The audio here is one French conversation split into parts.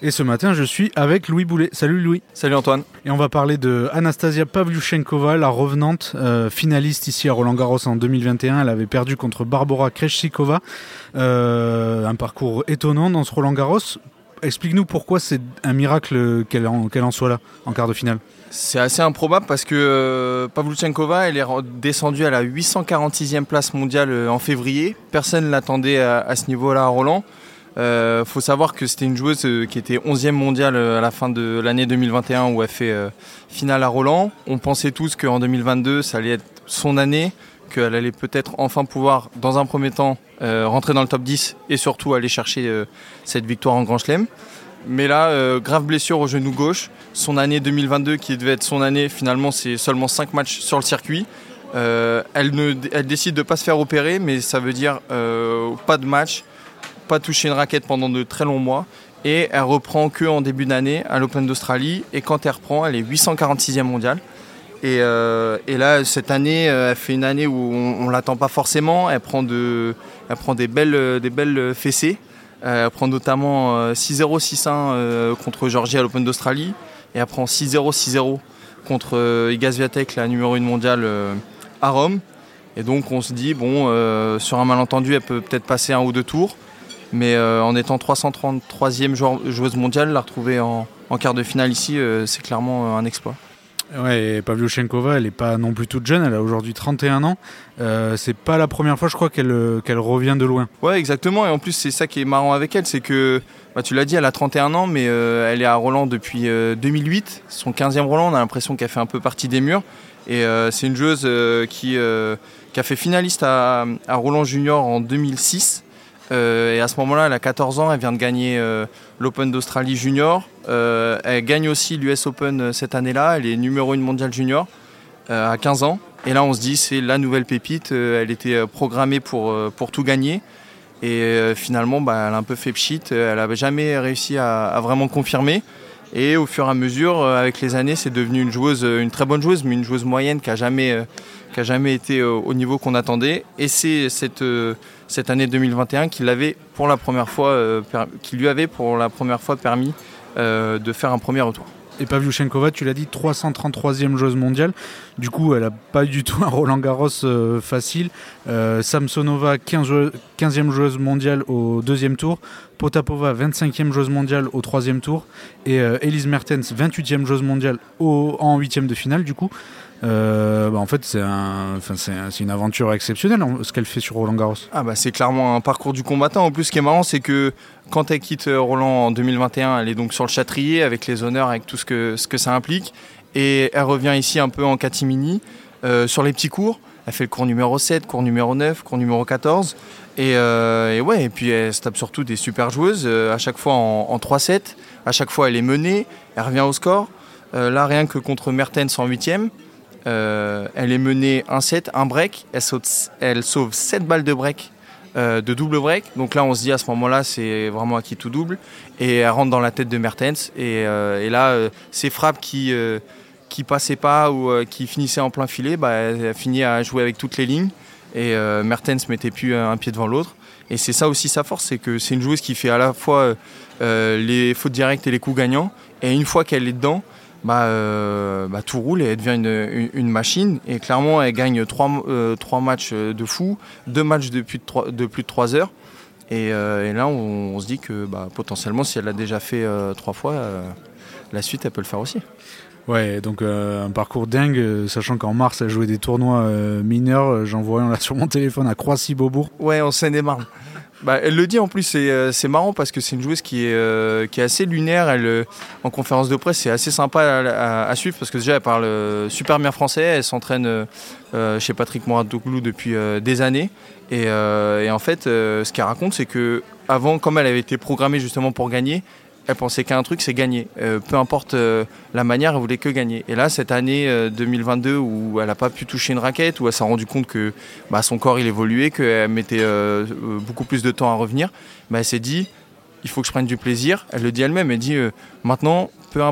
Et ce matin, je suis avec Louis Boulet. Salut Louis. Salut Antoine. Et on va parler de Anastasia Pavlyuchenkova, la revenante, euh, finaliste ici à Roland Garros en 2021. Elle avait perdu contre Barbara Krejcikova. Euh, un parcours étonnant dans ce Roland Garros. Explique-nous pourquoi c'est un miracle qu'elle en, en, soit là, en quart de finale. C'est assez improbable parce que euh, Pavlyuchenkova, elle est descendue à la 846e place mondiale euh, en février. Personne ne l'attendait à, à, ce niveau-là à Roland. Euh, faut savoir que c'était une joueuse euh, qui était 11e mondiale euh, à la fin de l'année 2021 où elle fait finale à Roland. On pensait tous qu'en 2022, ça allait être son année, qu'elle allait peut-être enfin pouvoir, dans un premier temps, rentrer dans le top 10 et surtout aller chercher cette victoire en Grand Chelem. Mais là, grave blessure au genou gauche. Son année 2022, qui devait être son année, finalement, c'est seulement 5 matchs sur le circuit. elle, elle décide de ne pas se faire opérer, mais ça veut dire pas de match, pas touché une raquette pendant de très longs mois. Et elle reprend que en début d'année à l'Open d'Australie. Et quand elle reprend, elle est 846e mondiale. Et, euh, et, là, cette année, euh, elle fait une année où on, ne l'attend pas forcément. Elle prend, de, elle prend des, belles, des belles fessées. Euh, elle prend notamment 6-0, 6-1 contre Georgie à l'Open d'Australie. Et elle prend 6-0, 6-0 contre Iga Swiatek, la numéro 1 mondiale à Rome. Et donc on se dit, bon, sur un malentendu, elle peut peut-être passer un ou deux tours. Mais euh, en étant 333e joueuse mondiale, la retrouver en, quart de finale ici, euh, c'est clairement euh, un exploit. Ouais, et Pavlyuchenkova, elle n'est pas non plus toute jeune, elle a aujourd'hui 31 ans. Euh, c'est pas la première fois, je crois, qu'elle revient de loin. Ouais, exactement. Et en plus, c'est ça qui est marrant avec elle, c'est que, bah, tu l'as dit, elle a 31 ans, mais elle est à Roland depuis 2008. Son 15e Roland, on a l'impression qu'elle fait un peu partie des murs. Et c'est une joueuse qui, qui a fait finaliste à, à Roland Junior en 2006. Euh, et à ce moment-là, elle a 14 ans, elle vient de gagner euh, l'Open d'Australie junior. Euh, elle gagne aussi l'US Open cette année-là, elle est numéro 1 mondial junior à 15 ans. Et là, on se dit, c'est la nouvelle pépite, elle était programmée pour, pour tout gagner. Et finalement, bah, elle a un peu fait pchit, elle n'avait jamais réussi à, vraiment confirmer. Et au fur et à mesure, avec les années, c'est devenu une joueuse, une très bonne joueuse, mais une joueuse moyenne qui n'a jamais, a jamais été au niveau qu'on attendait. Et c'est cette année 2021 qui, euh, qui lui avait pour la première fois permis euh, de faire un premier retour. Et Pavlyuchenkova, tu l'as dit, 333e joueuse mondiale. Du coup, elle n'a pas du tout un Roland Garros euh, facile. Samsonova, 15 e joueuse mondiale au deuxième tour. Potapova, 25e joueuse mondiale au troisième tour. Et Elise Mertens, 28e joueuse mondiale en huitième de finale, du coup. Euh, bah en fait, c'est un, une aventure exceptionnelle ce qu'elle fait sur Roland Garros. Ah bah c'est clairement un parcours du combattant. En plus, ce qui est marrant, c'est que quand elle quitte euh, Roland en 2021, elle est donc sur le Châtrier avec les honneurs, avec tout ce que, ça implique. Et elle revient ici un peu en catimini euh, sur les petits cours. Elle fait le cours numéro 7, cours numéro 9, cours numéro 14. Et, ouais, et puis elle se tape surtout des super joueuses, à chaque fois en, en 3-7. À chaque fois, elle est menée, elle revient au score. là, rien que contre Mertens en 8 euh, elle est menée un set, un break. Elle, sauve 7 balles de break, euh, de double break. Donc là, on se dit à ce moment-là, c'est vraiment acquis tout double. Et elle rentre dans la tête de Mertens. Et, euh, là, ces frappes qui qui passaient pas ou qui finissaient en plein filet, bah, elle a fini à jouer avec toutes les lignes. Et Mertens mettait plus un pied devant l'autre. Et c'est ça aussi sa force, c'est que c'est une joueuse qui fait à la fois les fautes directes et les coups gagnants. Et une fois qu'elle est dedans, bah, euh, bah, tout roule et elle devient une, une, machine. Et clairement, elle gagne trois, euh, trois matchs de fou, deux matchs de plus de, trois, de, plus de 3 heures. Et, euh, et là, on, on, se dit que bah, potentiellement, si elle l'a déjà fait trois fois, la suite, elle peut le faire aussi. Ouais, donc un parcours dingue, sachant qu'en mars, elle jouait des tournois mineurs. J'en voyais là sur mon téléphone à Croissy-Beaubourg. Ouais, en Seine-et-Marne. Bah, elle le dit en plus, c'est euh, c'est marrant parce que c'est une joueuse qui est, euh, assez lunaire. Elle, euh, en conférence de presse, c'est assez sympa à, suivre parce que déjà, elle parle super bien français. Elle s'entraîne chez Patrick Mouratoglou depuis des années. Et, et en fait, ce qu'elle raconte, c'est que avant, comme elle avait été programmée justement pour gagner, elle pensait qu'un truc, c'est gagner. Euh, peu importe euh, la manière, elle voulait que gagner. Et là, cette année euh, 2022 où elle n'a pas pu toucher une raquette, où elle s'est rendu compte que bah, son corps il évoluait, qu'elle mettait euh, euh, beaucoup plus de temps à revenir, bah, elle s'est dit il faut que je prenne du plaisir. Elle le dit elle-même. Elle dit euh, maintenant, peu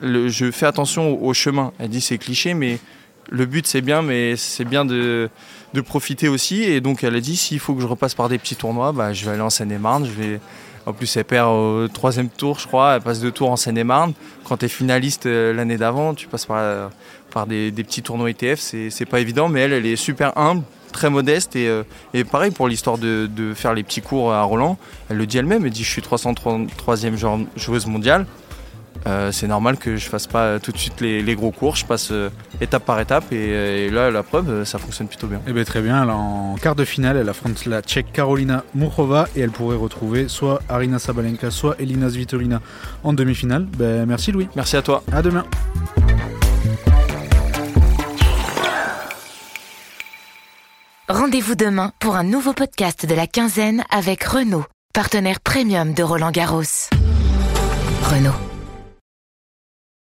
je fais attention au, chemin. Elle dit c'est cliché, mais le but c'est bien, mais c'est bien de, de profiter aussi. Et donc elle a dit s'il faut que je repasse par des petits tournois, bah, je vais aller en Seine-et-Marne. Je vais en plus, elle perd au troisième tour, je crois. Elle passe deux tours en Seine-et-Marne. Quand tu es finaliste euh, l'année d'avant, tu passes par, par des, petits tournois ETF. C'est c'est pas évident, mais elle, elle est super humble, très modeste. Et, euh, et pareil pour l'histoire de, faire les petits cours à Roland. Elle le dit elle-même. Elle dit Je suis 333e jou- joueuse mondiale. Euh, c'est normal que je fasse pas tout de suite les, les gros cours. Je passe euh, étape par étape. Et, euh, et là, la preuve, ça fonctionne plutôt bien. Eh bien très bien, elle en quart de finale, elle affronte la tchèque Karolina Murova et elle pourrait retrouver soit Arina Sabalenka, soit Elina Svitolina en demi-finale. Ben, merci Louis, Merci à toi. à demain. Rendez-vous demain pour un nouveau podcast de la quinzaine avec Renault, partenaire premium de Roland Garros. Renault.